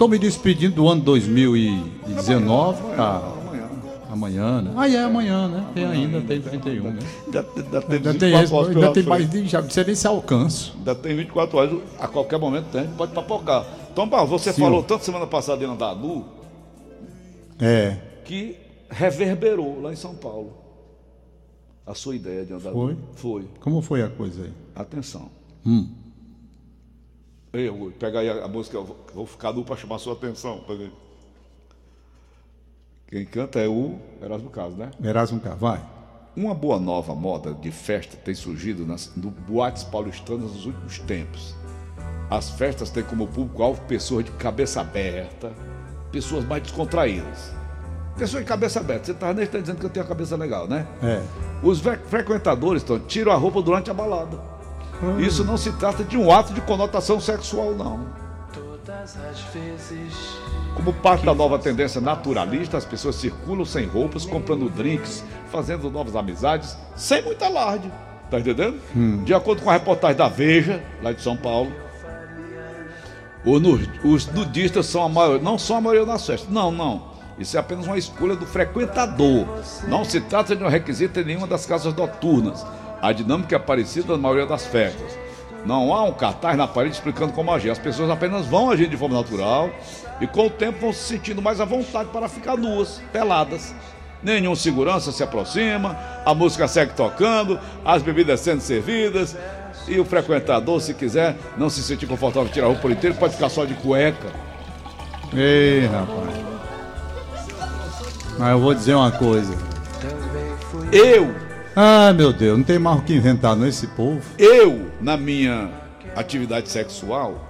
estou me despedindo do ano 2019. Amanhã, ah, amanhã. amanhã, né? Ah, é amanhã, né? Tem ainda, tem 31, né? Ainda, ainda tem, ainda tem, esse, ainda tem mais de. Já não sei nem se alcanço. Ainda tem 24 horas, a qualquer momento tem, pode papocar. Então, Paulo, você Sim. falou tanto semana passada em Andalu. É. Que reverberou lá em São Paulo. A sua ideia de Andalu. Foi? Foi. Como foi a coisa aí? Atenção. Hum. Eu, pega aí a, música, eu vou ficar nu para chamar a sua atenção. Quem canta é o Erasmo Carlos, né? Erasmo Carlos, vai. Uma boa nova moda de festa tem surgido nas no boates paulistanas nos últimos tempos. As festas têm como público-alvo pessoas de cabeça aberta, pessoas mais descontraídas. Pessoa de cabeça aberta, você estava nem tá dizendo que eu tenho a cabeça legal, né? É. Os frequentadores então, tiram a roupa durante a balada. Hum. Isso não se trata de um ato de conotação sexual, não. Como parte da nova tendência naturalista, as pessoas circulam sem roupas, comprando drinks, fazendo novas amizades, sem muita alarde. Tá entendendo? Hum. De acordo com a reportagem da Veja, lá de São Paulo, os nudistas são a maioria, não são a maioria das festas. Não, não. Isso é apenas uma escolha do frequentador. Não se trata de um requisito em nenhuma das casas noturnas. A dinâmica é parecida na maioria das festas. Não há um cartaz na parede explicando como agir. As pessoas apenas vão agir de forma natural e com o tempo vão se sentindo mais à vontade para ficar nuas, peladas. Nenhum segurança se aproxima, a música segue tocando, as bebidas sendo servidas e o frequentador, se quiser, não se sentir confortável tirar a roupa por inteiro, pode ficar só de cueca. Ei, rapaz. Mas eu vou dizer uma coisa. Eu ah, meu Deus, não tem mais o que inventar não esse povo. Eu, na minha atividade sexual,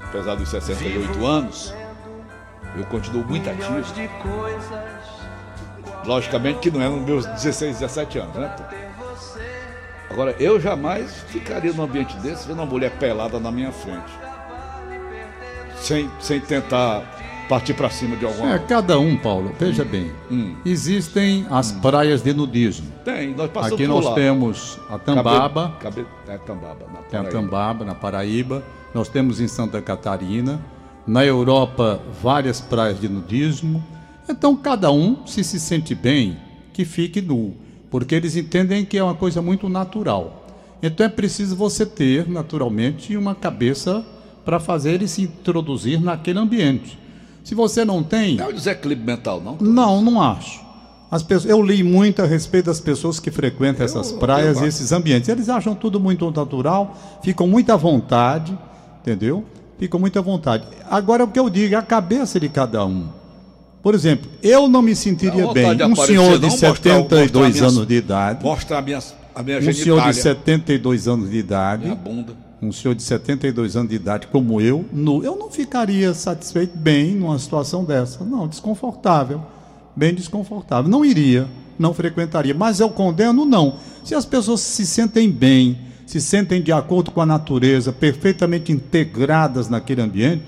apesar dos 68 anos, eu continuo muito ativo. Logicamente que não é nos meus 16, 17 anos, né? Agora, eu jamais ficaria num ambiente desse vendo uma mulher pelada na minha frente. Sem, sem tentar partir para cima de alguma. É, cada um, Paulo. Veja hum. bem. Hum. Existem as hum. praias de nudismo. Tem, nós passamos Aqui nós lá. temos a Tambaba. Cabe, cabe, é Tambaba, na Tem a Tambaba, na Paraíba. Nós temos em Santa Catarina. Na Europa, várias praias de nudismo. Então, cada um, se se sente bem, que fique nu. Porque eles entendem que é uma coisa muito natural. Então, é preciso você ter, naturalmente, uma cabeça para fazer ele se introduzir naquele ambiente. Se você não tem. Não é um desequilíbrio mental, não? Não, não acho. As pessoas, eu li muito a respeito das pessoas que frequentam essas eu, praias e esses ambientes. Eles acham tudo muito natural, ficam muito à vontade, entendeu? Ficam muito à vontade. Agora, o que eu digo, é a cabeça de cada um. Por exemplo, eu não me sentiria bem. Um senhor de 72 anos de idade. Mostrar a minha, a minha Um senhor de 72 anos de idade. Minha bunda um senhor de 72 anos de idade como eu, no, eu não ficaria satisfeito bem numa situação dessa. Não, desconfortável. Bem desconfortável. Não iria, não frequentaria. Mas eu condeno, não. Se as pessoas se sentem bem, se sentem de acordo com a natureza, perfeitamente integradas naquele ambiente,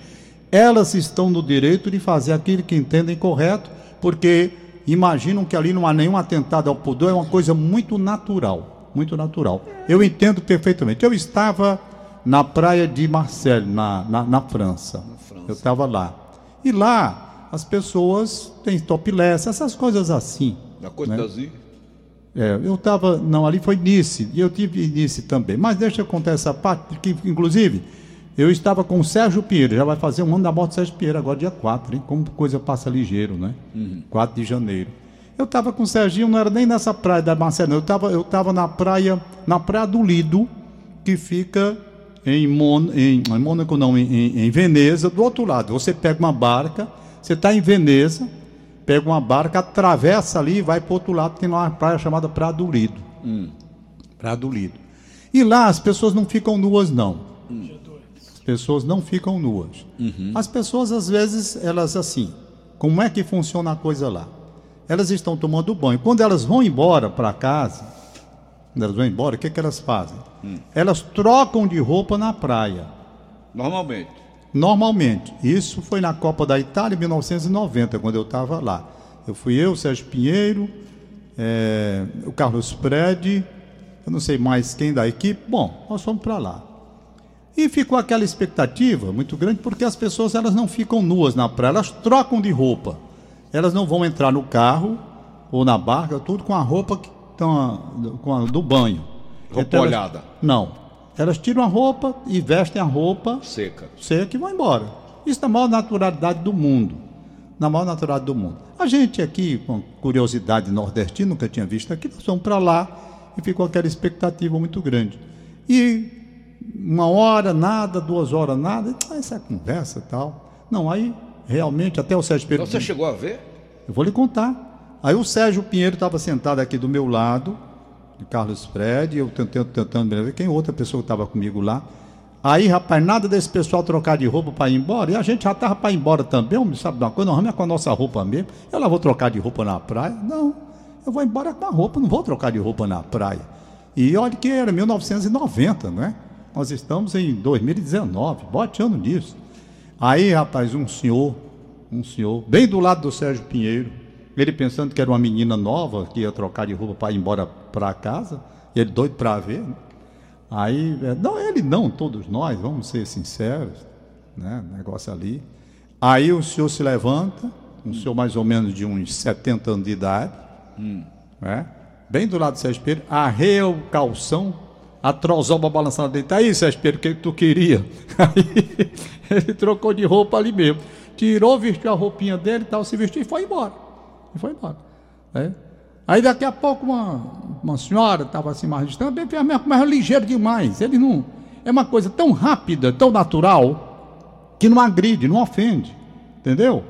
elas estão no direito de fazer aquilo que entendem correto, porque imaginam que ali não há nenhum atentado ao pudor, é uma coisa muito natural. Muito natural. Eu entendo perfeitamente. Eu estava na praia de Marseille, na, na, na França. França. Eu estava lá. E lá, as pessoas têm topless, essas coisas assim. Na Côte né? É, eu estava, não, ali foi Nice, e eu tive Nice também. Mas deixa eu contar essa parte, porque, inclusive, eu estava com o Sérgio Pinheiro, já vai fazer um ano da morte do Sérgio Pinheiro, agora dia 4, hein? Como coisa passa ligeiro, né? Uhum. 4 de janeiro. Eu estava com o Serginho, não era nem nessa praia da Marcela, eu estava eu tava na praia, na praia do Lido, que fica em, Mon, em, em Mônaco, não, em, em Veneza, do outro lado. Você pega uma barca, você está em Veneza, pega uma barca, atravessa ali e vai para o outro lado, tem lá uma praia chamada Praia do Lido. Hum. Praia do Lido. E lá as pessoas não ficam nuas, não. Hum. As pessoas não ficam nuas. Uhum. As pessoas, às vezes, elas assim, como é que funciona a coisa lá? Elas estão tomando banho. Quando elas vão embora para casa, elas vão embora, o que, que elas fazem? Hum. Elas trocam de roupa na praia. Normalmente. Normalmente. Isso foi na Copa da Itália em 1990, quando eu estava lá. Eu fui eu, Sérgio Pinheiro, é, o Carlos Predi, eu não sei mais quem da equipe. Bom, nós fomos para lá. E ficou aquela expectativa muito grande, porque as pessoas elas não ficam nuas na praia, elas trocam de roupa. Elas não vão entrar no carro ou na barca, tudo com a roupa que estão com a, do banho. Roupa Então, elas- molhada. Não. Elas tiram a roupa e vestem a roupa Seca. seca e vão embora. Isso na maior naturalidade do mundo. Na maior naturalidade do mundo. A gente aqui, com curiosidade nordestina, nunca tinha visto aqui, nós fomos para lá e ficou aquela expectativa muito grande. E uma hora nada, duas horas nada, ah, essa conversa e tal. Não, aí realmente até o Sérgio Pedro. Então você chegou a ver? Eu vou lhe contar. Aí o Sérgio Pinheiro estava sentado aqui do meu lado, de Carlos Fred, eu tentando, tentando ver quem outra pessoa que estava comigo lá. Aí, rapaz, nada desse pessoal trocar de roupa para ir embora. E a gente já estava para ir embora também, sabe de uma coisa? Nós vamos é com a nossa roupa mesmo. Eu lá vou trocar de roupa na praia? Não, eu vou embora com a roupa, não vou trocar de roupa na praia. E olha que era 1990, não é? Nós estamos em 2019, bote ano nisso. Aí, rapaz, um senhor, um senhor, bem do lado do Sérgio Pinheiro, ele pensando que era uma menina nova que ia trocar de roupa para ir embora para casa, ele doido para ver. né? Aí, é, não, ele não, todos nós, vamos ser sinceros, né? Negócio ali. Aí o senhor se levanta, um senhor mais ou menos de uns 70 anos de idade, né? bem do lado do Sérgio Pedro, arreia o calção, a trozoba balançando dele. Tá aí, Sérgio Pedro, o que, que tu queria? Aí ele trocou de roupa ali mesmo. Tirou, vestiu a roupinha dele e tal, se vestiu e foi embora. E foi embora. né? Aí daqui a pouco uma, uma senhora estava assim mais distante, bem, mas mas é ligeiro demais. Ele não. É uma coisa tão rápida, tão natural, que não agride, não ofende. Entendeu?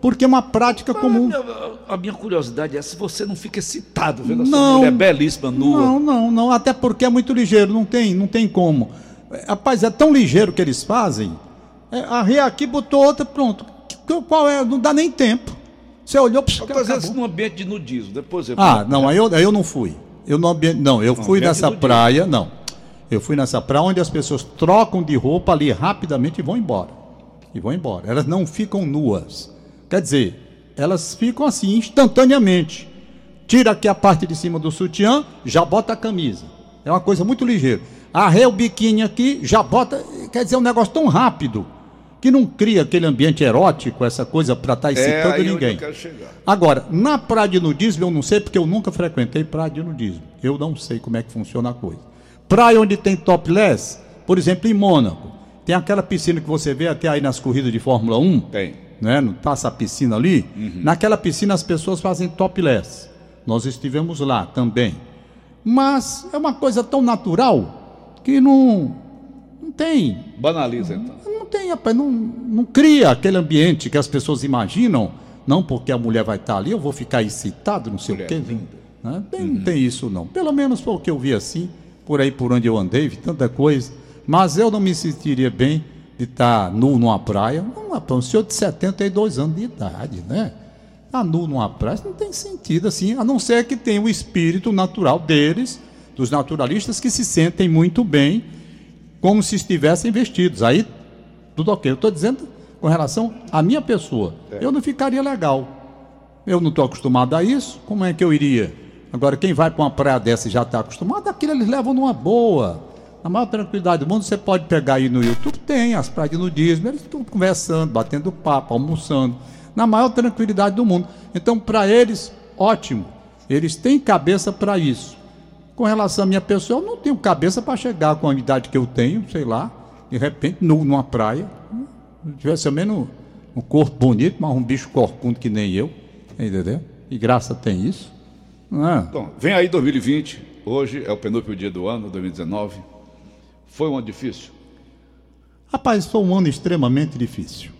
Porque é uma prática comum. A minha, a minha curiosidade é se você não fica excitado vendo essa mulher belíssima, nua. Não, não, não. Até porque é muito ligeiro, não tem, não tem como. É, Rapaz, é tão ligeiro que eles fazem. É, arreia aqui, botou outra, pronto. Qual é? Não dá nem tempo. Você olhou para Às vezes num ambiente de nudismo, depois eu... Ah, não, aí eu, aí eu não fui. Eu não, não, eu fui nessa dia. praia, não. Eu fui nessa praia onde as pessoas trocam de roupa ali rapidamente e vão embora. E vão embora. Elas não ficam nuas. Quer dizer, elas ficam assim instantaneamente. Tira aqui a parte de cima do sutiã, já bota a camisa. É uma coisa muito ligeira. Arreia o biquíni aqui, já bota. Quer dizer, é um negócio tão rápido que não cria aquele ambiente erótico, essa coisa para estar é excitando onde ninguém. Agora, na praia de nudismo eu não sei porque eu nunca frequentei praia de nudismo. Eu não sei como é que funciona a coisa. Praia onde tem topless, por exemplo, em Mônaco, tem aquela piscina que você vê até aí nas corridas de Fórmula 1, Tem. né? Não passa a piscina ali. Naquela piscina as pessoas fazem topless. Nós estivemos lá também. Mas é uma coisa tão natural que não não tem Banaliza então. não tem, rapaz, não, não cria aquele ambiente que as pessoas imaginam. Não porque a mulher vai estar ali, eu vou ficar excitado, não sei Mulher o quê. linda. Né? Tem- Não tem isso, não. Pelo menos foi o que eu vi assim, por aí por onde eu andei, vi tanta coisa. Mas eu não me sentiria bem de estar nu numa praia. Não, rapaz, um senhor de 72 anos de idade, né? Estar nu numa praia não tem sentido assim, a não ser que tenha o espírito natural deles, dos naturalistas, que se sentem muito bem como se estivessem vestidos. Aí, tudo ok. Eu estou dizendo com relação à minha pessoa. Eu não ficaria legal. Eu não estou acostumado a isso. Como é que eu iria? Agora, quem vai para uma praia dessa e já está acostumado, aquilo eles levam numa boa. Na maior tranquilidade do mundo, você pode pegar aí no YouTube, tem as praias de nudismo, eles estão conversando, batendo papo, almoçando, na maior tranquilidade do mundo. Então, para eles, ótimo. Eles têm cabeça para isso. Com relação à minha pessoa, eu não tenho cabeça para chegar com a idade que eu tenho, sei lá, de repente, nu, numa praia. Se tivesse ao menos um corpo bonito, mas um bicho corcundo que nem eu, entendeu? E graça tem isso. Não? Bom, vem aí 2020, hoje é o penúltimo dia do ano, 2019. Foi um ano difícil? Rapaz, foi um ano extremamente difícil.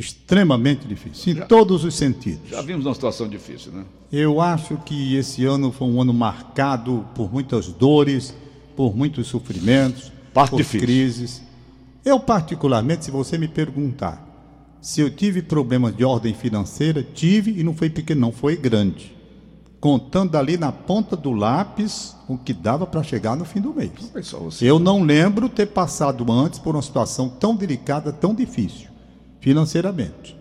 Extremamente difícil, em todos os sentidos. Já vimos uma situação difícil, né? Eu acho que esse ano foi um ano marcado por muitas dores, por muitos sofrimentos, Parte por difícil. crises. Eu, particularmente, se você me perguntar se eu tive problemas de ordem financeira, tive e não foi pequeno, não, foi grande. Contando ali na ponta do lápis o que dava para chegar no fim do mês. Você. Eu não lembro ter passado antes por uma situação tão delicada, tão difícil, financeiramente.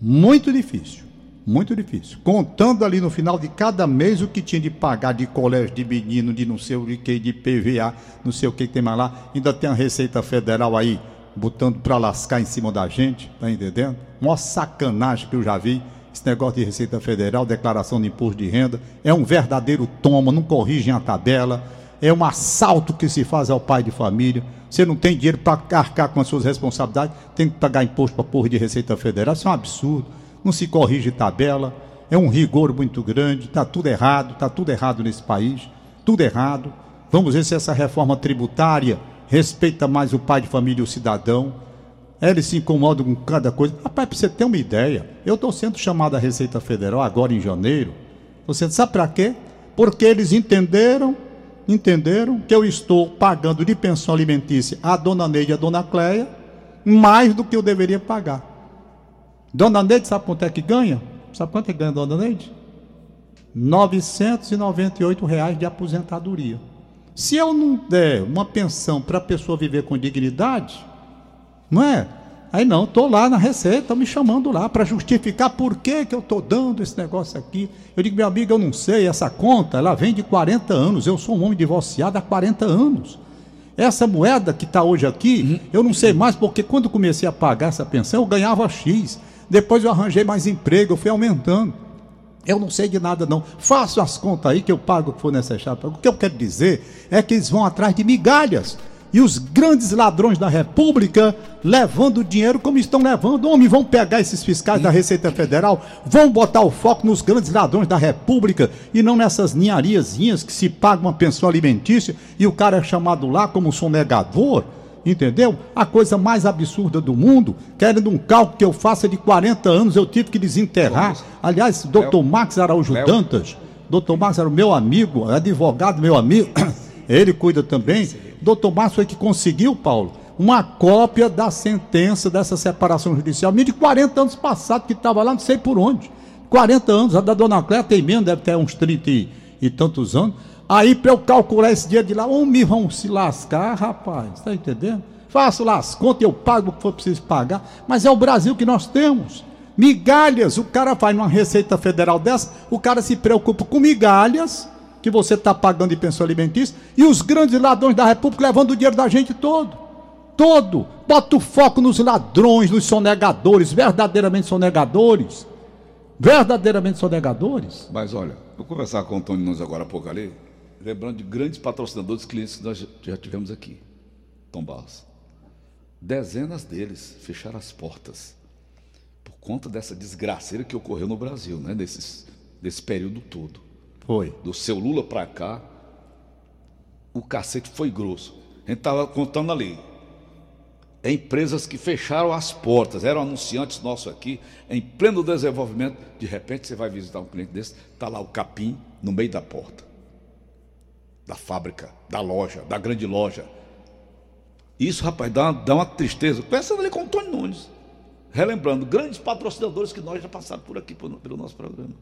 Muito difícil. Muito difícil. Contando ali no final de cada mês o que tinha de pagar de colégio de menino, de não sei o que, de PVA, não sei o que tem mais lá. Ainda tem a Receita Federal aí botando para lascar em cima da gente, tá entendendo? Mó sacanagem que eu já vi. Esse negócio de Receita Federal, declaração de imposto de renda, é um verdadeiro toma, não corrigem a tabela, é um assalto que se faz ao pai de família. Você não tem dinheiro para arcar com as suas responsabilidades, tem que pagar imposto para porra de Receita Federal, isso é um absurdo não se corrige tabela, é um rigor muito grande, está tudo errado, está tudo errado nesse país, tudo errado. Vamos ver se essa reforma tributária respeita mais o pai de família e o cidadão. Eles se incomodam com cada coisa. Rapaz, para você ter uma ideia, eu estou sendo chamado à Receita Federal agora em janeiro. Você sabe para quê? Porque eles entenderam, entenderam que eu estou pagando de pensão alimentícia a dona Neide e a dona Cleia mais do que eu deveria pagar. Dona Neide, sabe quanto é que ganha? Sabe quanto é que ganha Dona Neide? 998 reais de aposentadoria. Se eu não der uma pensão para a pessoa viver com dignidade, não é? Aí não, estou lá na receita, estão me chamando lá para justificar por que, que eu estou dando esse negócio aqui. Eu digo, meu amigo, eu não sei, essa conta, ela vem de 40 anos, eu sou um homem divorciado há 40 anos. Essa moeda que está hoje aqui, eu não sei mais, porque quando comecei a pagar essa pensão, eu ganhava X. Depois eu arranjei mais emprego, eu fui aumentando. Eu não sei de nada, não. Faço as contas aí que eu pago o que for necessário. O que eu quero dizer é que eles vão atrás de migalhas. E os grandes ladrões da República levando dinheiro como estão levando. Homem, vão pegar esses fiscais da Receita Federal, vão botar o foco nos grandes ladrões da República e não nessas ninhariazinhas que se paga uma pensão alimentícia e o cara é chamado lá como sonegador entendeu? A coisa mais absurda do mundo, querendo um cálculo que eu faça de 40 anos, eu tive que desenterrar. Aliás, doutor Max Araújo Léo. Dantas, doutor Max era o meu amigo, advogado meu amigo, ele cuida também. Doutor Max foi que conseguiu, Paulo, uma cópia da sentença dessa separação judicial, de 40 anos passado, que estava lá, não sei por onde. 40 anos, a da dona Cléia tem menos, deve ter uns 30 e, e tantos anos. Aí para eu calcular esse dia de lá, homem, vão se lascar, rapaz, está entendendo? Faço lá as contas, eu pago o que for preciso pagar, mas é o Brasil que nós temos. Migalhas, o cara vai numa receita federal dessa, o cara se preocupa com migalhas, que você está pagando de pensão alimentícia, e os grandes ladrões da República levando o dinheiro da gente todo. Todo. Bota o foco nos ladrões, nos sonegadores, verdadeiramente sonegadores. Verdadeiramente sonegadores. Mas olha, vou conversar com o Antônio Nunes agora há pouco ali lembrando de grandes patrocinadores, clientes que nós já tivemos aqui, Tom Barros. Dezenas deles fecharam as portas por conta dessa desgraceira que ocorreu no Brasil, né? Nesses, nesse período todo. Foi. Do seu Lula para cá, o cacete foi grosso. A gente estava contando ali. Empresas que fecharam as portas, eram anunciantes nossos aqui, em pleno desenvolvimento. De repente você vai visitar um cliente desse, está lá o capim no meio da porta da fábrica, da loja, da grande loja. Isso, rapaz, dá uma, dá uma tristeza. Pensando ali com o Antônio Nunes, relembrando grandes patrocinadores que nós já passaram por aqui pelo nosso programa.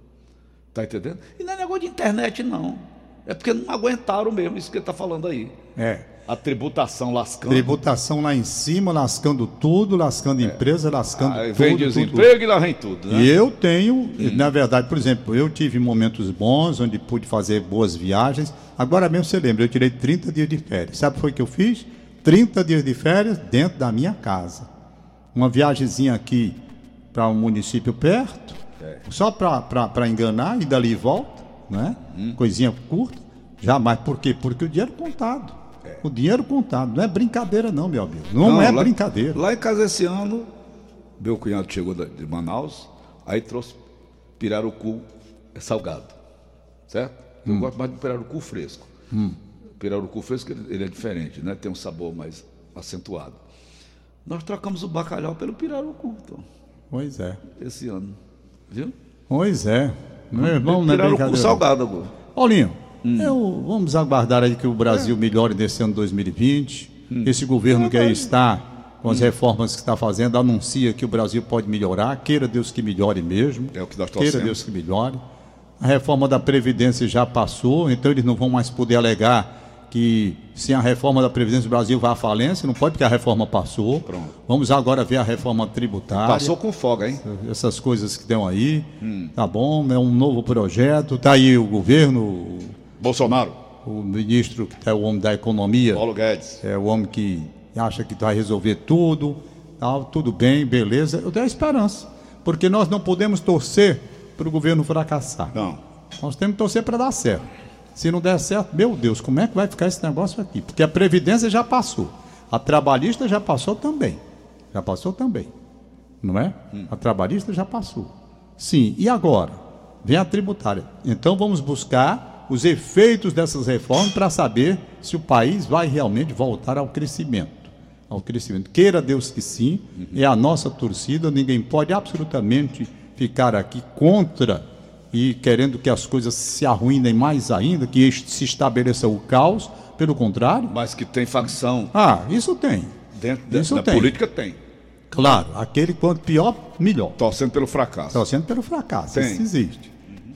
Está entendendo? E não é negócio de internet, não. É porque não aguentaram mesmo isso que ele está falando aí. É. A tributação lascando. Tributação lá em cima, lascando tudo, lascando é. empresa, lascando ah, tudo. Vem desemprego e lá vem tudo. Né? E eu tenho, hum. na verdade, por exemplo, eu tive momentos bons, onde pude fazer boas viagens. Agora mesmo você lembra, eu tirei 30 dias de férias. Sabe o que foi que eu fiz? 30 dias de férias dentro da minha casa. Uma viagemzinha aqui para um município perto, é. só para enganar e dali volta, né? Hum. Coisinha curta. Jamais. Por quê? Porque o dinheiro contado. É. O dinheiro contado. Não é brincadeira, não, meu amigo. Não, não é lá, brincadeira. Lá em casa esse ano, meu cunhado chegou de Manaus, aí trouxe pirarucu salgado. Certo? Eu hum. gosto mais de pirarucu fresco. Hum. Pirarucu fresco ele é diferente, né? Tem um sabor mais acentuado. Nós trocamos o bacalhau pelo pirarucu, então. Pois é. Esse ano. Viu? Pois é. Meu irmão, não é Pirarucu salgado agora. Paulinho, Hum. Eu, vamos aguardar aí que o Brasil é. melhore nesse ano 2020. Hum. Esse governo que aí está, com as hum. reformas que está fazendo, anuncia que o Brasil pode melhorar. Queira Deus que melhore mesmo. É o que nós Queira Deus que melhore. A reforma da Previdência já passou, então eles não vão mais poder alegar que sem a reforma da Previdência do Brasil vai à falência, não pode porque a reforma passou. Pronto. Vamos agora ver a reforma tributária. Passou com folga, hein? Essas coisas que estão aí. Tá bom, é um novo projeto. Tá aí o governo, Bolsonaro, o ministro que é o homem da economia, Paulo Guedes. é o homem que acha que vai resolver tudo. Tal, tudo bem, beleza. Eu tenho esperança. Porque nós não podemos torcer para o governo fracassar. Não. Nós temos que torcer para dar certo. Se não der certo, meu Deus, como é que vai ficar esse negócio aqui? Porque a Previdência já passou. A trabalhista já passou também. Já passou também. Não é? A trabalhista já passou. Sim, e agora? Vem a tributária. Então vamos buscar os efeitos dessas reformas para saber se o país vai realmente voltar ao crescimento. Ao crescimento. Queira Deus que sim, é a nossa torcida, ninguém pode absolutamente ficar aqui contra e querendo que as coisas se arruinem mais ainda, que se estabeleça o caos, pelo contrário. Mas que tem facção Ah, isso tem. dentro da, Isso da tem. política, tem. Claro, aquele quanto pior, melhor. Torcendo pelo fracasso. Torcendo pelo fracasso, Tem. isso existe.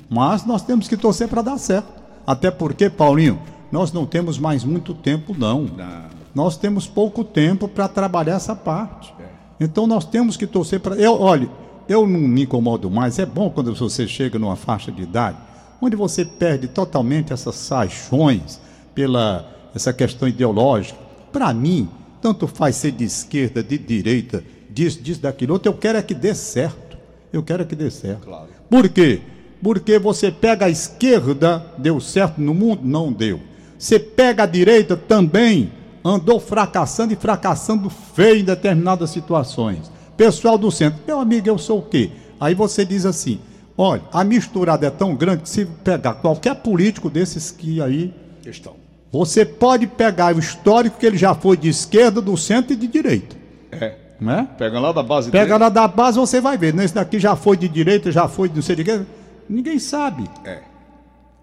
Mas nós temos que torcer para dar certo. Até porque, Paulinho, nós não temos mais muito tempo, não. Não. Nós temos pouco tempo para trabalhar essa parte. Então nós temos que torcer para. Eu, olha, eu não me incomodo mais. É bom quando você chega numa faixa de idade onde você perde totalmente essas saixões pela essa questão ideológica. Para mim, tanto faz ser de esquerda, de direita, disso, disso, daquilo outro. Eu quero é que dê certo. Eu quero é que dê certo. Claro. Por quê? Porque você pega a esquerda, deu certo no mundo? Não deu. Você pega a direita também, andou fracassando e fracassando feio em determinadas situações. Pessoal do centro, meu amigo, eu sou o quê? Aí você diz assim: olha, a misturada é tão grande que se pegar qualquer político desses que aí, Questão. você pode pegar o histórico que ele já foi de esquerda, do centro e de direita. É. Não é? Pega lá da base Pega dele. lá da base, você vai ver. Nesse daqui já foi de direita, já foi de não sei de quê. Ninguém sabe. É.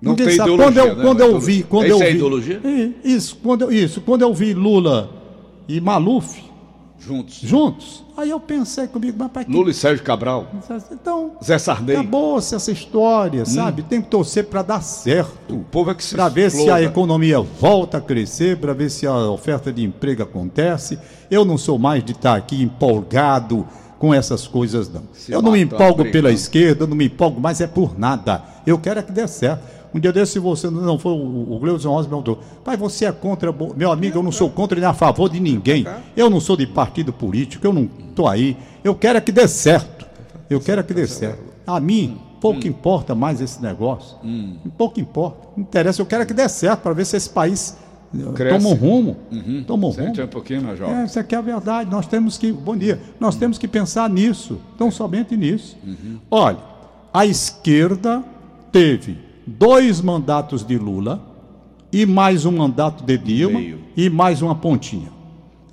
Não Ninguém tem sabe. Quando eu, né? quando Não é eu vi, quando Isso eu é vi, ideologia? É, Isso, quando eu, isso, quando eu vi Lula e Maluf Juntos. juntos, aí eu pensei comigo, mas para que Lula e Sérgio Cabral. então Zé Sarney. acabou-se essa história, sabe? Tem que torcer para dar certo. O povo é que se Para ver se a economia volta a crescer, para ver se a oferta de emprego acontece. Eu não sou mais de estar aqui empolgado com essas coisas, não. Se eu não me empolgo pela esquerda, não me empolgo, mas é por nada. Eu quero é que dê certo. Um dia desse, se você não for o, o Gleudson Rosa me perguntou, pai, você é contra. Bo-" Meu amigo, eu não sou contra nem a favor de ninguém. Eu não sou de partido político, eu não estou aí. Eu quero é que dê certo. Eu quero é que dê certo. A mim, pouco importa mais esse negócio. Pouco importa. Não interessa, eu quero é que dê certo para ver se esse país Cresce. toma um rumo. Toma um rumo. Sente um pouquinho, meu jovem. É, isso aqui é a verdade. Nós temos que. Bom dia. Nós temos que pensar nisso. Tão somente nisso. Olha, a esquerda teve dois mandatos de Lula e mais um mandato de Dilma Meio. e mais uma pontinha.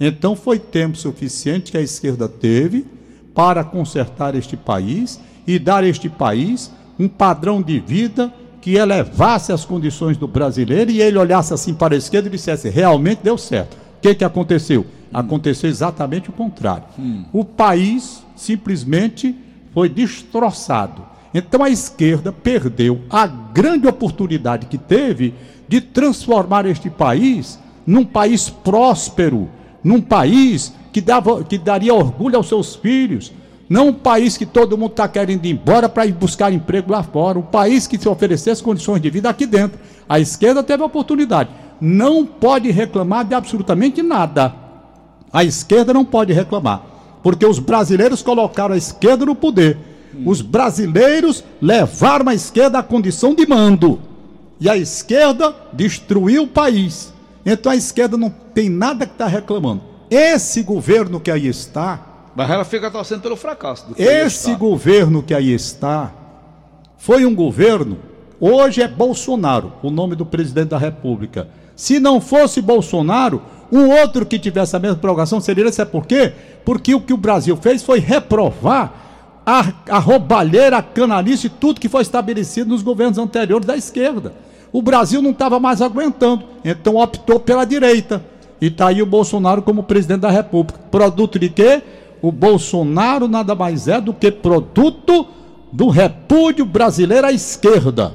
Então foi tempo suficiente que a esquerda teve para consertar este país e dar a este país um padrão de vida que elevasse as condições do brasileiro e ele olhasse assim para a esquerda e dissesse: realmente deu certo. O que, que aconteceu? Aconteceu exatamente o contrário. O país simplesmente foi destroçado. Então a esquerda perdeu a grande oportunidade que teve de transformar este país num país próspero, num país que, dava, que daria orgulho aos seus filhos, não um país que todo mundo está querendo ir embora para ir buscar emprego lá fora, um país que se oferecesse condições de vida aqui dentro. A esquerda teve a oportunidade. Não pode reclamar de absolutamente nada. A esquerda não pode reclamar, porque os brasileiros colocaram a esquerda no poder. Os brasileiros levaram a esquerda à condição de mando. E a esquerda destruiu o país. Então a esquerda não tem nada que está reclamando. Esse governo que aí está, Mas ela fica torcendo pelo fracasso. Esse governo que aí está, foi um governo. Hoje é Bolsonaro, o nome do presidente da República. Se não fosse Bolsonaro, um outro que tivesse a mesma prorrogação seria. Sabe por quê? Porque o que o Brasil fez foi reprovar a, a roubalheira, a canalice, tudo que foi estabelecido nos governos anteriores da esquerda. O Brasil não estava mais aguentando, então optou pela direita. E está aí o Bolsonaro como presidente da República. Produto de quê? O Bolsonaro nada mais é do que produto do repúdio brasileiro à esquerda.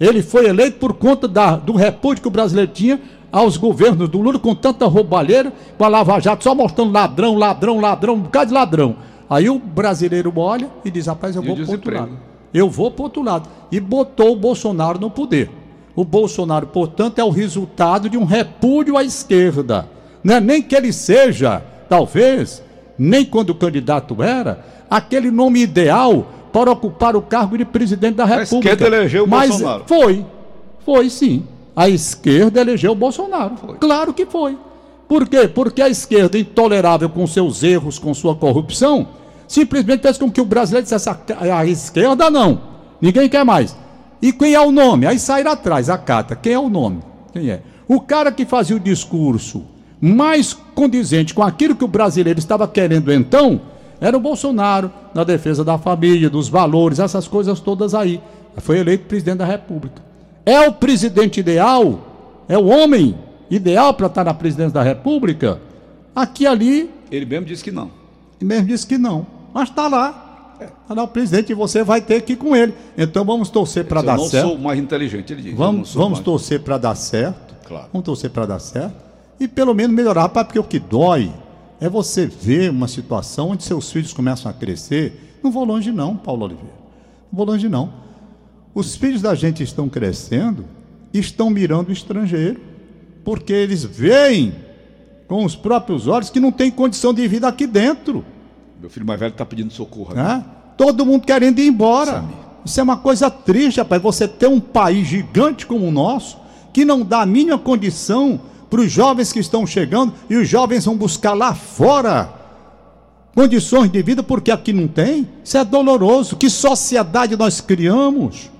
Ele foi eleito por conta da- do repúdio que o brasileiro tinha aos governos do Lula com tanta roubalheira, com a Lava Jato só mostrando ladrão, ladrão, ladrão, um bocado de ladrão. Aí o brasileiro olha e diz: rapaz, eu E vou o pro outro lado. Eu vou pro outro lado. E botou o Bolsonaro no poder. O Bolsonaro, portanto, é o resultado de um repúdio à esquerda. Não é nem que ele seja, talvez, nem quando o candidato era, aquele nome ideal para ocupar o cargo de presidente da República. esquerda elegeu o Mas Bolsonaro. Foi, foi sim. A esquerda elegeu o Bolsonaro. Claro que foi. Por quê? Porque a esquerda, intolerável com seus erros, com sua corrupção, simplesmente fez com que o brasileiro dissesse a, a esquerda não. Ninguém quer mais. E quem é o nome? Aí saíram atrás, a cata. Quem é o nome? Quem é? O cara que fazia o discurso mais condizente com aquilo que o brasileiro estava querendo então, era o Bolsonaro, na defesa da família, dos valores, essas coisas todas aí. Foi eleito presidente da República. É o presidente ideal? É o homem ideal para estar na presidência da República? Aqui ali, Ele mesmo disse que não. e mesmo disse que não. Mas está lá. Está lá o presidente e você vai ter que ir com ele. Então vamos torcer para Eu dar não certo. sou o mais inteligente, ele disse. Eu não Vamos, sou vamos mais. torcer para dar certo. Claro. Vamos torcer para dar certo. E pelo menos melhorar, porque o que dói é você ver uma situação onde seus filhos começam a crescer. Não vou longe, não, Paulo Oliveira. Não vou longe, não. Os filhos da gente estão crescendo e estão mirando o estrangeiro, porque eles veem com os próprios olhos que não tem condição de vida aqui dentro. Meu filho mais velho está pedindo socorro. Né? Todo mundo querendo ir embora. Samir. Isso é uma coisa triste, rapaz. Você ter um país gigante como o nosso, que não dá a mínima condição para os jovens que estão chegando, e os jovens vão buscar lá fora condições de vida, porque aqui não tem. Isso é doloroso. Que sociedade nós criamos?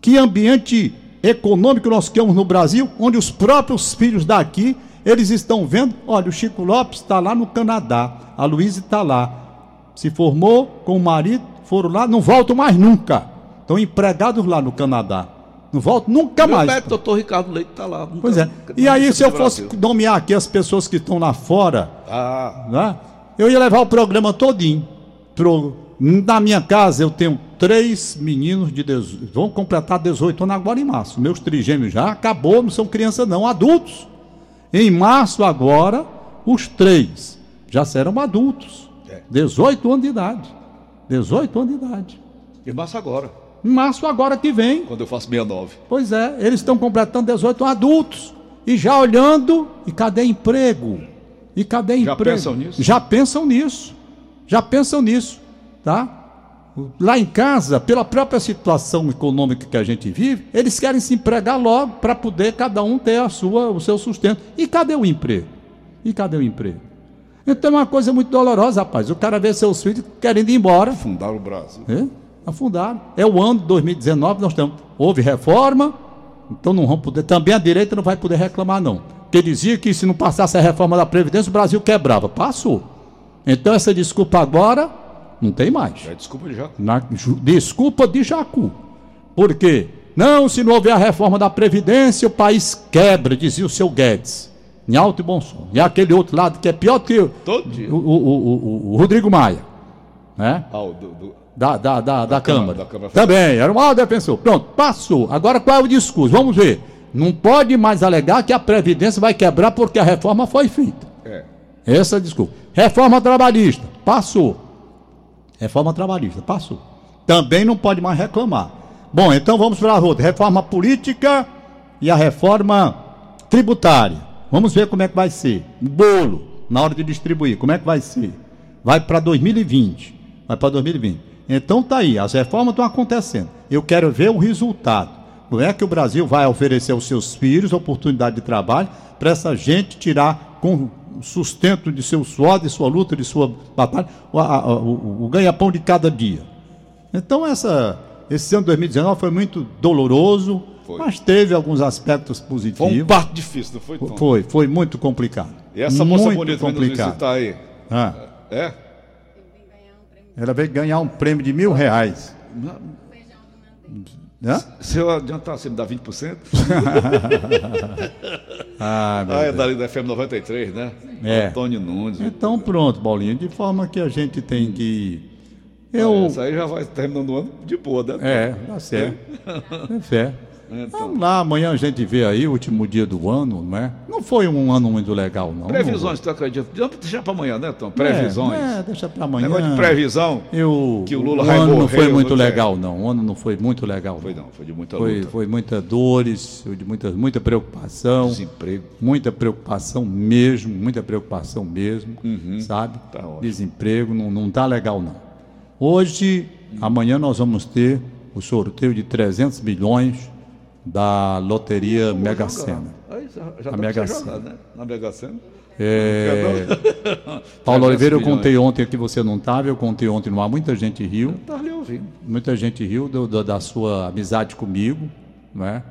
Que ambiente econômico nós criamos no Brasil, onde os próprios filhos daqui, eles estão vendo, olha, o Chico Lopes está lá no Canadá, a Luísa está lá, se formou com o marido, foram lá, não voltam mais nunca. Estão empregados lá no Canadá. Não voltam nunca Meu mais. médico, doutor Ricardo Leite, está lá. nunca- Pois é. E aí, se eu fosse Brasil. nomear aqui as pessoas que estão lá fora, Ah, né? Eu ia levar o programa todinho. Pro... Na minha casa eu tenho três meninos de 18, vão completar 18 anos agora em março. Meus trigêmeos já acabou, não são crianças não, adultos. Em março agora, os três já serão adultos. É. 18 anos de idade. 18 anos de idade. e março agora, Em março agora que vem. quando eu faço 69. Pois é, eles estão completando 18 adultos e já olhando, e cadê emprego? E cadê Já emprego? pensam nisso? Já pensam nisso. Já pensam nisso, tá? Lá em casa, pela própria situação econômica que a gente vive, eles querem se empregar logo para poder cada um ter a sua, o seu sustento. E cadê o emprego? E cadê o emprego? Então é uma coisa muito dolorosa, rapaz. O cara vê seus filhos querendo ir embora. Fundaram o Brasil. É, afundaram. É o ano de 2019, nós temos. Houve reforma, então não vamos poder. Também a direita não vai poder reclamar, não. Porque dizia que se não passasse a reforma da Previdência, o Brasil quebrava. Passou. Então essa desculpa agora não tem mais. É desculpa de já. Na- desculpa de Jacu. Por quê? Não, se não houver a reforma da Previdência, o país quebra, dizia o seu Guedes. Em alto e bom som. E aquele outro lado que é pior que o, o, o- o- Rodrigo Maia. Né? Ah, do- da, da, da, da, Câmara, Câmara. Também, era maior defensor. Pronto, passou. Agora qual é o discurso? Vamos ver. Não pode mais alegar que a Previdência vai quebrar porque a reforma foi feita. é. Essa é a desculpa. Reforma trabalhista, passou. Reforma trabalhista, passou. Também não pode mais reclamar. Bom, então vamos para a outra. Reforma política e a reforma tributária. Vamos ver como é que vai ser. Bolo, na hora de distribuir, como é que vai ser? Vai para 2020. Vai para 2020. Então tá aí, as reformas estão acontecendo. Eu quero ver o resultado. Não é que o Brasil vai oferecer aos seus filhos oportunidade de trabalho para essa gente tirar com o sustento de seu suor, de sua luta, de sua batalha, o, o- o ganha-pão de cada dia. Então essa, esse ano de 2019 foi muito doloroso, Foi. mas teve alguns aspectos Foi um positivos. parto difícil, não foi, Tom? Foi, foi muito complicado. E essa moça muito bonita complicado. visitar aí. Ah, É? Ela veio ganhar um prêmio de mil reais. Hã? Se eu adiantar, você me dá 20%? Ah, meu Ah, é dali da FM 93, né? É. Antônio Nunes. Então pronto, Paulinho, de forma que a gente tem que. Eu. Essa aí já vai terminando o ano de boa, né? É, dá certo. É fé. Então. Vamos lá, amanhã a gente vê aí o último dia do ano, não é? Não foi um ano muito legal, não. Previsões, tu acredita? Deixa para amanhã, né, Tom? Previsões. É, é deixa para amanhã. Negócio de previsão. Eu, que o Lula o ano não foi muito legal, não. O ano não foi muito legal. Foi não, foi de muita foi, luta. Foi muita dores, de muita, muita preocupação. Desemprego. Muita preocupação mesmo, muita preocupação mesmo, uhum. sabe? Tá Desemprego, não, não tá legal, não. Hoje, uhum. amanhã nós vamos ter o sorteio de 300 milhões da loteria Mega Sena. Aí já, já a Mega Sena. Né? Na Mega Sena. É... Paulo Oliveira, eu contei ontem que você não estava, eu contei ontem no ar, muita gente riu. Estava ouvindo. Muita gente riu do, do, da sua amizade comigo, não é?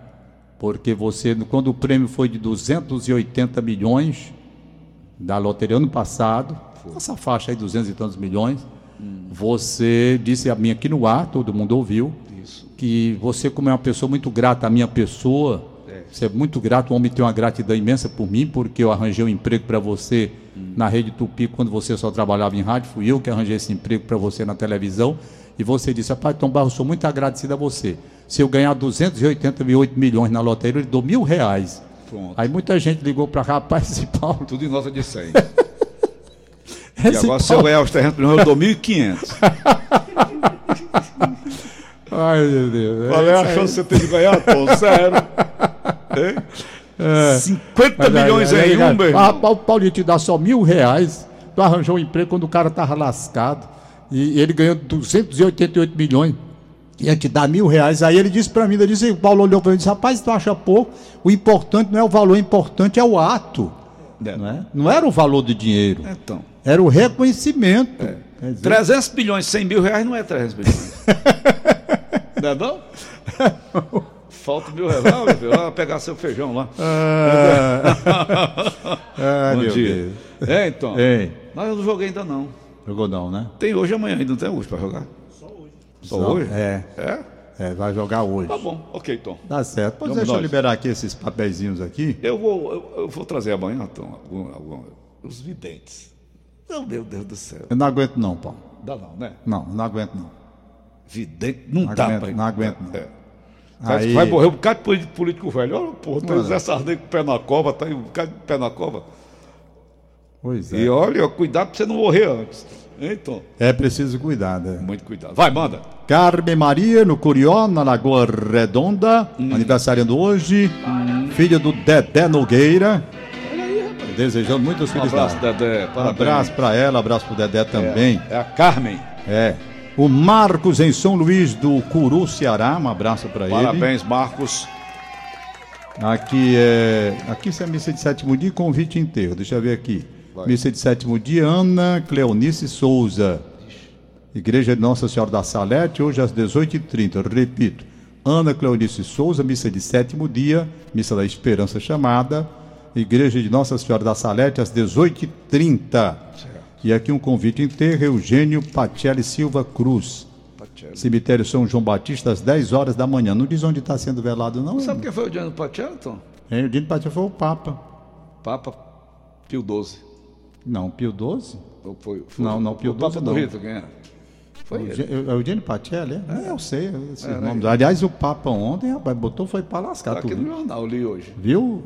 Porque você, quando o prêmio foi de 280 milhões da loteria ano passado, foi. essa faixa aí, 200 e tantos milhões, hum. você disse a mim aqui no ar, todo mundo ouviu, que você, como é uma pessoa muito grata à minha pessoa, é. você é muito grato, o homem tem uma gratidão imensa por mim, porque eu arranjei um emprego para você hum. na Rede Tupi quando você só trabalhava em rádio, fui eu que arranjei esse emprego para você na televisão, e você disse, rapaz, Tom Barros, sou muito agradecido a você. Se eu ganhar 288 milhões na loteria, eu lhe dou mil reais. Pronto. Aí muita gente ligou para rapaz, esse Paulo... Tudo em nota de 100. e agora, Paulo... se eu ganhar os 300 milhões, eu dou 1.500. Ai, meu Deus. Qual é a chance que você tem de ganhar, pô? Sério. É. 50 milhões aí, em um, irmão. Ah, o Paulinho te dá só mil reais. Tu arranjou um emprego quando o cara tava lascado. E ele ganhou 288 milhões. Ia te dar mil reais. Aí ele disse para mim, ele disse, o Paulo olhou para mim e disse, rapaz, tu acha pouco? O importante não é o valor, o importante é o ato. É. Não, é? não era o valor do dinheiro. Então. Era o reconhecimento. É. Dizer... 300 milhões, 100 mil reais não é 300 milhões. Não é não? Falta mil reais, meu filho. Lá pegar seu feijão lá. Ah, Bom dia. Deus. É, então. Ei. Mas eu não joguei ainda não. Jogou não, né? Tem hoje e amanhã, ainda não tem hoje para jogar? Só hoje. Só, Só hoje? É. É? É, vai jogar hoje. Tá bom, ok, Tom. Tá certo. Pois deixa nós. eu liberar aqui esses papeizinhos aqui. Eu vou, eu, eu vou trazer amanhã, Tom, algum, algum, os videntes. Meu Deus do céu. Eu não aguento não, Paulo. Dá não, né? Não, não aguento não. Vidente, não, não dá aguento, pra Não aguento não. É. Aí... Vai morrer um bocado de político velho. Olha, porra, tem Zé Sarney com o pé na cova, tá aí um bocado de pé na cova. Pois é. E olha, cuidado pra você não morrer antes. Então. É preciso cuidar, né? Muito cuidado. Vai, manda. Carmen Maria, no Curió, na Lagoa Redonda, hum. aniversariando hoje. Hum. Filha do Dedé Nogueira. Olha aí, rapaz. Desejando muitas felicidades. Um abraço, Dedé. Um abraço para ela, abraço pro Dedé também. É, é a Carmen. É. O Marcos em São Luís do Curu, Ceará. Um abraço para ele. Parabéns, Marcos. Aqui é. Aqui é missa de sétimo dia convite inteiro. Deixa eu ver aqui. Vai. Missa de sétimo dia, Ana Cleonice Souza. Igreja de Nossa Senhora da Salete, hoje às 18h30. Repito, Ana Cleonice Souza, missa de sétimo dia, missa da Esperança chamada. Igreja de Nossa Senhora da Salete, às 18h30. E aqui um convite inteiro, Eugênio Patelli Silva Cruz. Patelli. Cemitério São João Batista, às 10 horas da manhã. Não diz onde está sendo velado, não. Sabe quem foi o Eugênio Patelli, Tom? É, Eugênio Patelli foi o Papa. Papa Pio XII. Não, Pio XII? Foi, foi, não, não, Pio XII. O Papa do Rito, quem era? Foi o ele. Eugênio Patelli, é? é? eu sei esses é, nomes. Aliás, o Papa ontem, rapaz, botou foi para lascar tá tudo. aqui no jornal, li hoje. Viu?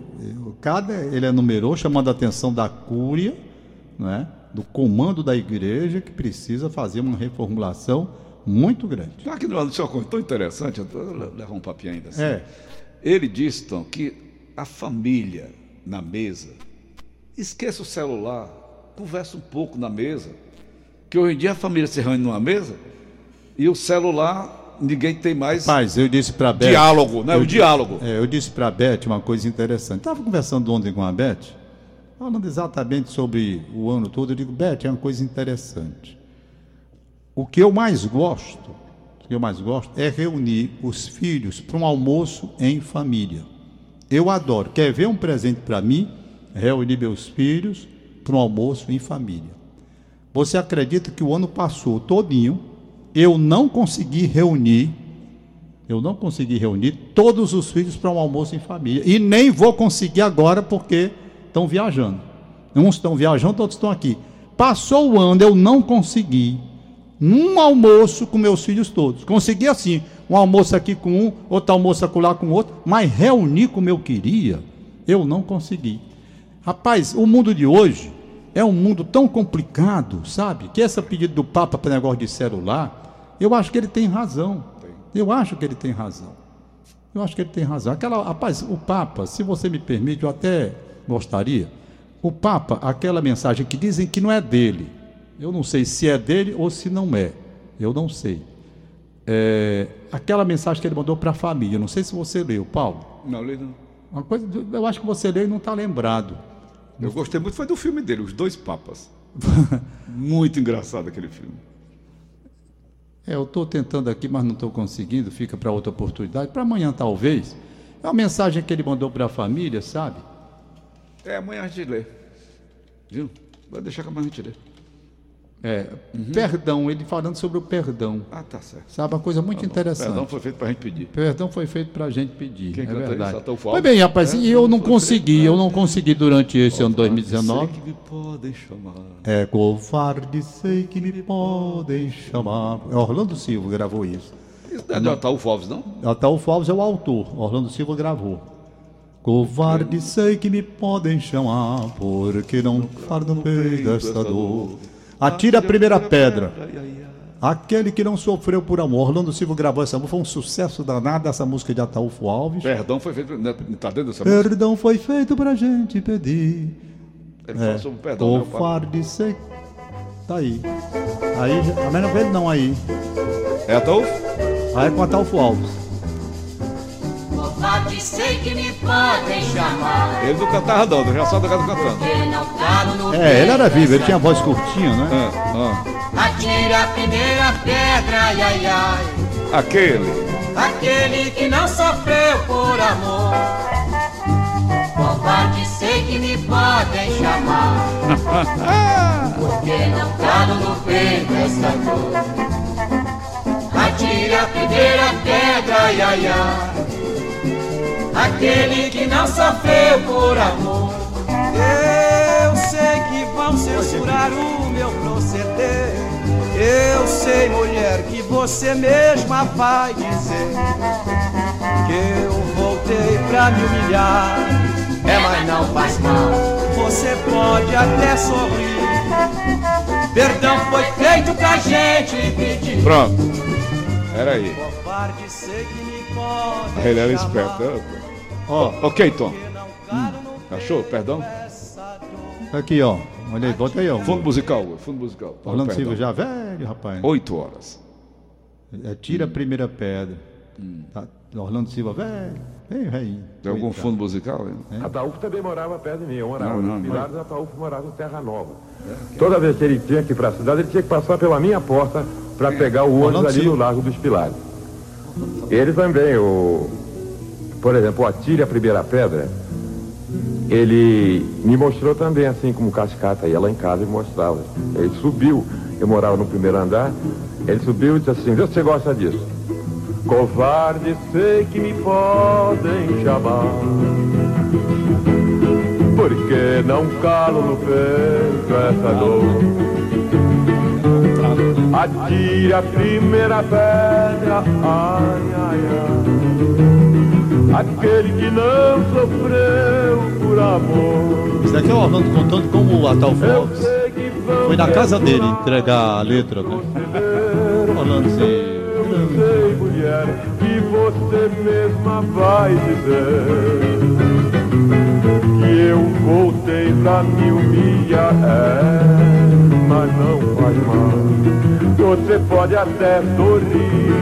Cada, ele enumerou, chamando a atenção da cúria, não é? Do comando da igreja que precisa fazer uma reformulação muito grande. Já que não é uma tão interessante, eu vou levar um papinho ainda assim. É. Ele diz, Tom, que a família na mesa, esqueça o celular, conversa um pouco na mesa, que hoje em dia a família se reúne numa mesa e o celular ninguém tem mais. Mas eu disse para Beth. Diálogo, né? o diálogo. É, eu disse para a Beth uma coisa interessante. Estava conversando ontem com a Beth Falando exatamente sobre o ano todo, eu digo, Beth, é uma coisa interessante. O que eu mais gosto, o que eu mais gosto é reunir os filhos para um almoço em família. Eu adoro. Quer ver um presente para mim? Reunir meus filhos para um almoço em família. Você acredita que o ano passou todinho, eu não consegui reunir, eu não consegui reunir todos os filhos para um almoço em família. E nem vou conseguir agora porque estão viajando. Uns estão viajando, outros estão aqui. Passou o ano, eu não consegui. Num almoço com meus filhos todos. Consegui assim, um almoço aqui com um, outro almoço acolá com outro, mas reunir como eu queria, eu não consegui. Rapaz, o mundo de hoje é um mundo tão complicado, sabe? Que essa pedido do Papa para negócio de celular, eu acho que ele tem razão. Eu acho que ele tem razão. Eu acho que ele tem razão. Aquela, rapaz, o Papa, se você me permite, eu até gostaria. O Papa, aquela mensagem que dizem que não é dele. Eu não sei se é dele ou se não é. Eu não sei. É, aquela mensagem que ele mandou para a família. Não sei se você leu, Paulo. Não, li não. Uma coisa, eu acho que você leu e não está lembrado. Eu gostei muito, foi do filme dele, Os Dois Papas. muito engraçado aquele filme. É, eu estou tentando aqui, mas não estou conseguindo, fica para outra oportunidade. Para amanhã, talvez. É uma mensagem que ele mandou para a família, sabe? É, amanhã a gente lê. Viu? Vai deixar que amanhã a gente lê. É, uhum. perdão, ele falando sobre o perdão. Ah, tá certo. Sabe, uma coisa muito tá interessante. Perdão foi feito para a gente pedir. Perdão foi feito para a gente pedir. Quem é verdade. Isso? Foi bem, rapaz, é, e eu não consegui, eu não consegui durante esse ano 2019. Sei que me podem chamar. É covarde, sei que me podem chamar. É Orlando Silva gravou isso. Isso não é de Ataúfo Alves, não? Ataúfo Alves é o autor, Orlando Silva gravou. Covarde, sei que me podem chamar, porque não fardo no peito esta dor. Atire a primeira pedra. Aquele que não sofreu por amor. Orlando Silva gravou essa música. Foi um sucesso danado essa música de Ataúfo Alves. Perdão foi feito. Está dentro dessa música? Perdão foi feito pra gente pedir. Ele é. fala sobre perdão. Né, Covarde sei. Tá aí. Aí, a menos não aí. É Ataúfo? Aí é com Ataúfo Alves sei que me podem chamar. Ele não cantava não, já só do gato cantando. É, ele era vivo, ele tinha voz curtinha, né? É, ah. Atire a primeira pedra, ai ai ai. Aquele. Aquele que não sofreu por amor. Covarde sei que me podem chamar. Porque não calo no peito essa dor. Atire a primeira pedra, ai ai ai aquele que não sofreu por amor. Eu sei que vão censurar o meu proceder. Eu sei, mulher, que você mesma vai dizer que eu voltei pra me humilhar. É, mas não faz mal. Você pode até sorrir. Perdão foi feito pra gente pedir. Pronto. Era aí. Ele era esperto. Ó, oh, ok, Tom. Hum. Achou? Perdão? Aqui, ó. Olha aí, volta aí, ó. Fundo musical, fundo musical. Orlando Silva já velho, rapaz. Oito horas. É, tira hum. a primeira pedra. Hum. Tá. Orlando Silva velho. Vem, velho. Tem algum fundo musical? É? Ataúfo também morava perto de mim. Eu morava não, não, no Pilares, não. Ataúfo morava em Terra Nova. É, Toda vez que ele tinha que ir para a cidade, ele tinha que passar pela minha porta para é. pegar o ônibus ali Silva. no Largo dos Pilares. Ele também, o, por exemplo, Atire a Primeira Pedra, ele me mostrou também, assim como cascata, ia lá em casa e mostrava. Ele subiu, eu morava no primeiro andar, ele subiu e disse assim, vê se você gosta disso. Covarde sei que me podem chamar Porque não calo no peito essa dor Atire a primeira pedra, ai, ai, ai aquele que não sofreu por amor. Isso daqui é o Orlando contando como o Alves foi na casa dele entregar a letra. Né? Orlando se... Eu sei, mulher, que você mesma vai dizer que eu voltei pra me humilhar, é, mas não faz mal. Você pode até sorrir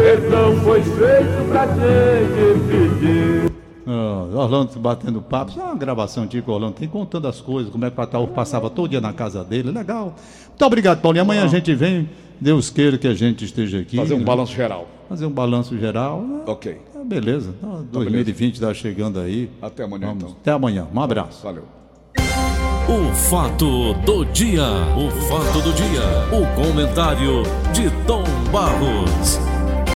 perdão foi feito pra gente pedir. Oh, Orlando batendo papo, isso é uma gravação de Orlando tem contando as coisas, como é que o Ataúfo passava todo dia na casa dele, legal. Muito obrigado, Paulinho. Amanhã a gente vem, Deus queira que a gente esteja aqui. Fazer um né? balanço geral. Fazer um balanço geral. Né? Ok. É, beleza. Então, 2020 está chegando aí. Até amanhã, Vamos. então. Até amanhã. Um abraço. Valeu. O fato do dia. O fato do dia. O comentário de Tom Barros.